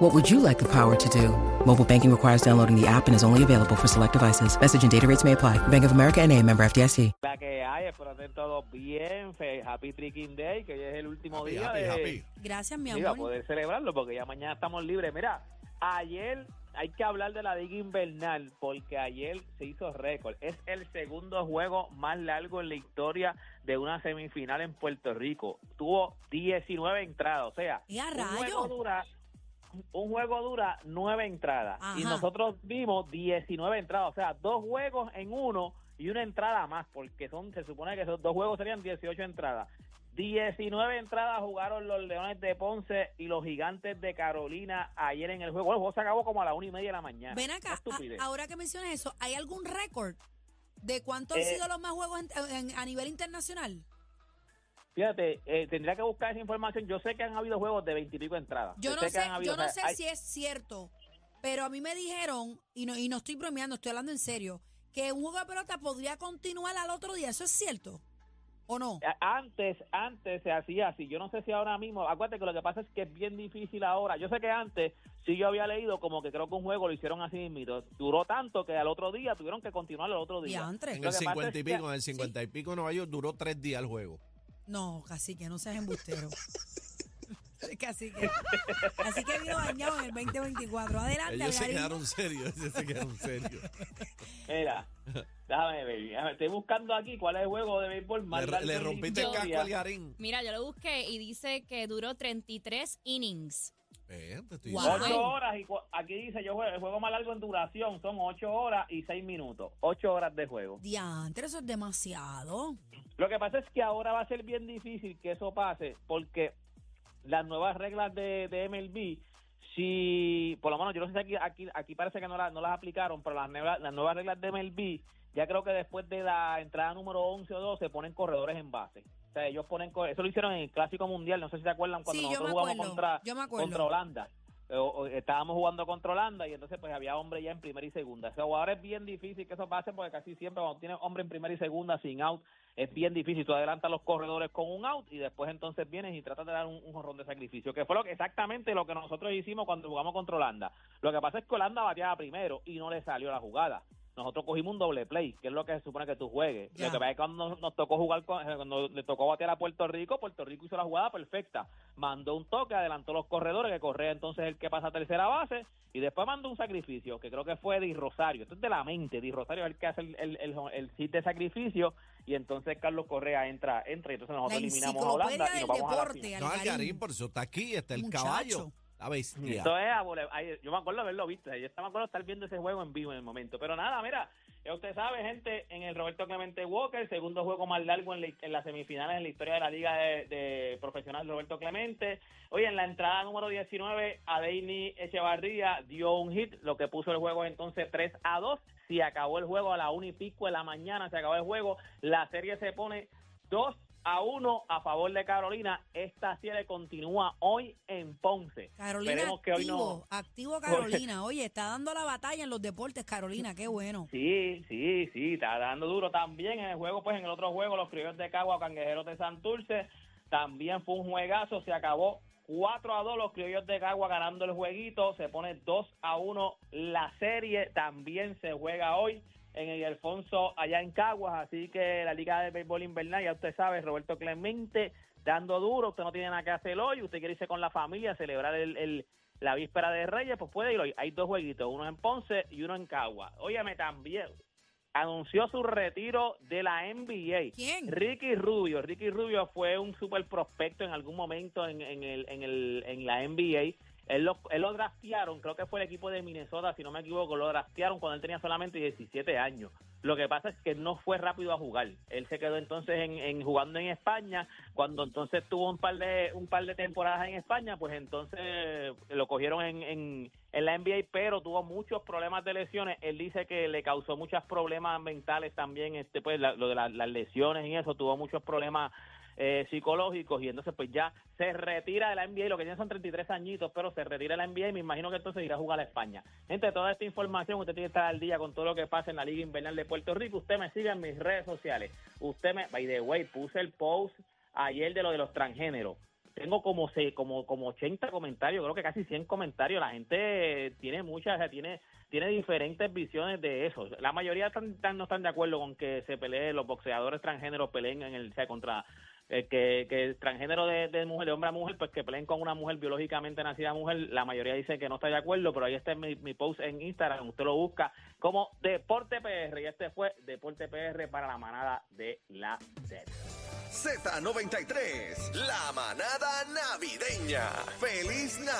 What would you like the power to do? Mobile banking requires downloading the app and is only available for select devices. Message and data rates may apply. Bank of America and a member FDIC. La que hay, espero estén todos bien. Fe- Happy Tricking Day, que hoy es el último Happy, día happy, de happy. Gracias, mi amor. poder celebrarlo, porque ya mañana estamos libres. Mira, ayer hay que hablar de la Liga Invernal, porque ayer se hizo récord. Es el segundo juego más largo en la historia de una semifinal en Puerto Rico. Tuvo 19 entradas, o sea, un juego dura nueve entradas y nosotros vimos 19 entradas, o sea, dos juegos en uno y una entrada más, porque son se supone que esos dos juegos serían 18 entradas. 19 entradas jugaron los Leones de Ponce y los Gigantes de Carolina ayer en el juego. El juego se acabó como a la una y media de la mañana. Ven acá, a- ahora que mencionas eso, ¿hay algún récord de cuántos han Eh, sido los más juegos en- en- a nivel internacional? Fíjate, eh, tendría que buscar esa información. Yo sé que han habido juegos de veintipico entradas. Yo no que sé, habido, yo no o sea, sé hay- si es cierto, pero a mí me dijeron, y no, y no estoy bromeando, estoy hablando en serio, que un juego de pelota podría continuar al otro día. ¿Eso es cierto? ¿O no? Antes, antes se hacía así. Yo no sé si ahora mismo. Acuérdate que lo que pasa es que es bien difícil ahora. Yo sé que antes sí yo había leído como que creo que un juego lo hicieron así mismo. Duró tanto que al otro día tuvieron que continuar al otro día. Diantre. En Lo el que pasa 50 y pico, en el 50 y pico Nueva York duró tres días el juego. No, casi que no seas embustero. Casi que, así que vino dañado en el 2024. Adelante, Ellos se Algarín. quedaron serios, ellos se quedaron serios. Mira, déjame ver. déjame- Estoy buscando aquí cuál es el juego de béisbol más Le, le rompiste el casco al Garín. Mira, yo lo busqué y dice que duró 33 innings. Eh, te estoy Wow. diciendo. Ocho horas y aquí dice yo juego, el juego más largo en duración son ocho horas y seis minutos. Ocho horas de juego. Diantre, eso es demasiado. Lo que pasa es que ahora va a ser bien difícil que eso pase porque las nuevas reglas de, de MLB, si, por lo menos yo no sé si aquí, aquí, aquí parece que no, la- no las aplicaron, pero las nuevas, las nuevas reglas de MLB, ya creo que después de la entrada número 11 o 12 ponen corredores en base. O sea, ellos ponen, eso lo hicieron en el Clásico Mundial, no sé si se acuerdan cuando Sí, nosotros jugamos contra, contra Holanda. O- o estábamos jugando contra Holanda y entonces pues había hombre ya en primera y segunda. O sea, ahora es bien difícil que eso pase porque casi siempre cuando tienes hombre en primera y segunda sin out es bien difícil. Tú adelantas los corredores con un out y después entonces vienes y tratas de dar un, un jorrón de sacrificio, que fue lo que, exactamente lo que nosotros hicimos cuando jugamos contra Holanda. Lo que pasa es que Holanda bateaba primero y no le salió la jugada. Nosotros cogimos un doble play, que es lo que se supone que tú juegues. Ya. Lo que pasa es que cuando nos, nos tocó jugar, con, eh, cuando le tocó batear a Puerto Rico, Puerto Rico hizo la jugada perfecta. Mandó un toque, adelantó los corredores, que correa entonces el que pasa a tercera base, y después mandó un sacrificio, que creo que fue Di Rosario. Esto es de la mente, Di Rosario es el que hace el, el, el, el hit de sacrificio, y entonces Carlos Correa entra, entra y entonces La nosotros eliminamos a Holanda y nos vamos a la. No, Algarín. Algarín, por eso está aquí, está el Muchacho. caballo. La bestia. Yo me acuerdo haberlo visto, yo me acuerdo estar viendo ese juego en vivo en el momento. Pero nada, mira, ya usted sabe, gente, en el Roberto Clemente Walker, segundo juego más largo en, la- en las semifinales en la historia de la Liga de, de Profesional Roberto Clemente. Oye, en la entrada número 19, Adeini Echevarría dio un hit, lo que puso el juego entonces 3 a 2. Si acabó el juego a la 1 y pico de la mañana, se acabó el juego, la serie se pone 2 a 1 a favor de Carolina. Esta serie continúa hoy en Ponce. Carolina Esperemos que hoy activo, no. activo Carolina. Oye, está dando la batalla en los deportes Carolina, qué bueno. Sí, sí, sí, está dando duro también en el juego, pues en el otro juego, los criollos de Cagua, Canguejeros de Santurce, también fue un juegazo, se acabó 4 a 2 los criollos de Cagua ganando el jueguito, se pone 2 a 1 la serie, también se juega hoy en el Alfonso allá en Caguas, así que la Liga de Béisbol Invernal, ya usted sabe, Roberto Clemente dando duro, usted no tiene nada que hacer hoy, usted quiere irse con la familia, celebrar el, el- la víspera de Reyes, pues puede ir hoy. Hay dos jueguitos, uno en Ponce y uno en Cagua. Óyeme, también anunció su retiro de la NBA. ¿Quién? Ricky Rubio. Ricky Rubio fue un super prospecto en algún momento en, en el, en, el, en la NBA. Él lo, él lo draftearon, creo que fue el equipo de Minnesota, si no me equivoco, lo draftearon cuando él tenía solamente 17 años. Lo que pasa es que no fue rápido a jugar. Él se quedó entonces en, en jugando en España. Cuando entonces tuvo un par de un par de temporadas en España, pues entonces lo cogieron en, en, en la NBA, pero tuvo muchos problemas de lesiones. Él dice que le causó muchos problemas mentales también, este pues la- lo de la- las lesiones y eso, tuvo muchos problemas eh, psicológicos y entonces pues ya se retira de la NBA, lo que tiene son 33 añitos, pero se retira de la NBA y me imagino que entonces irá a jugar a España. Gente, toda esta información usted tiene que estar al día con todo lo que pasa en la Liga Invernal de Puerto Rico. Usted me sigue en mis redes sociales. Usted me, by the way, puse el post ayer de lo de los transgéneros. Tengo como como como 80 comentarios, creo que casi 100 comentarios. La gente tiene muchas, o sea, tiene tiene diferentes visiones de eso. La mayoría están- están- no están de acuerdo con que se peleen los boxeadores transgéneros peleen en el sea, contra eh, que, que transgénero de, de mujer, de hombre a mujer, pues que peleen con una mujer biológicamente nacida mujer, la mayoría dice que no está de acuerdo, pero ahí está mi, mi post en Instagram, usted lo busca como Deporte PR, y este fue Deporte PR para la manada de la Z. Z93, la manada navideña. ¡Feliz Navidad!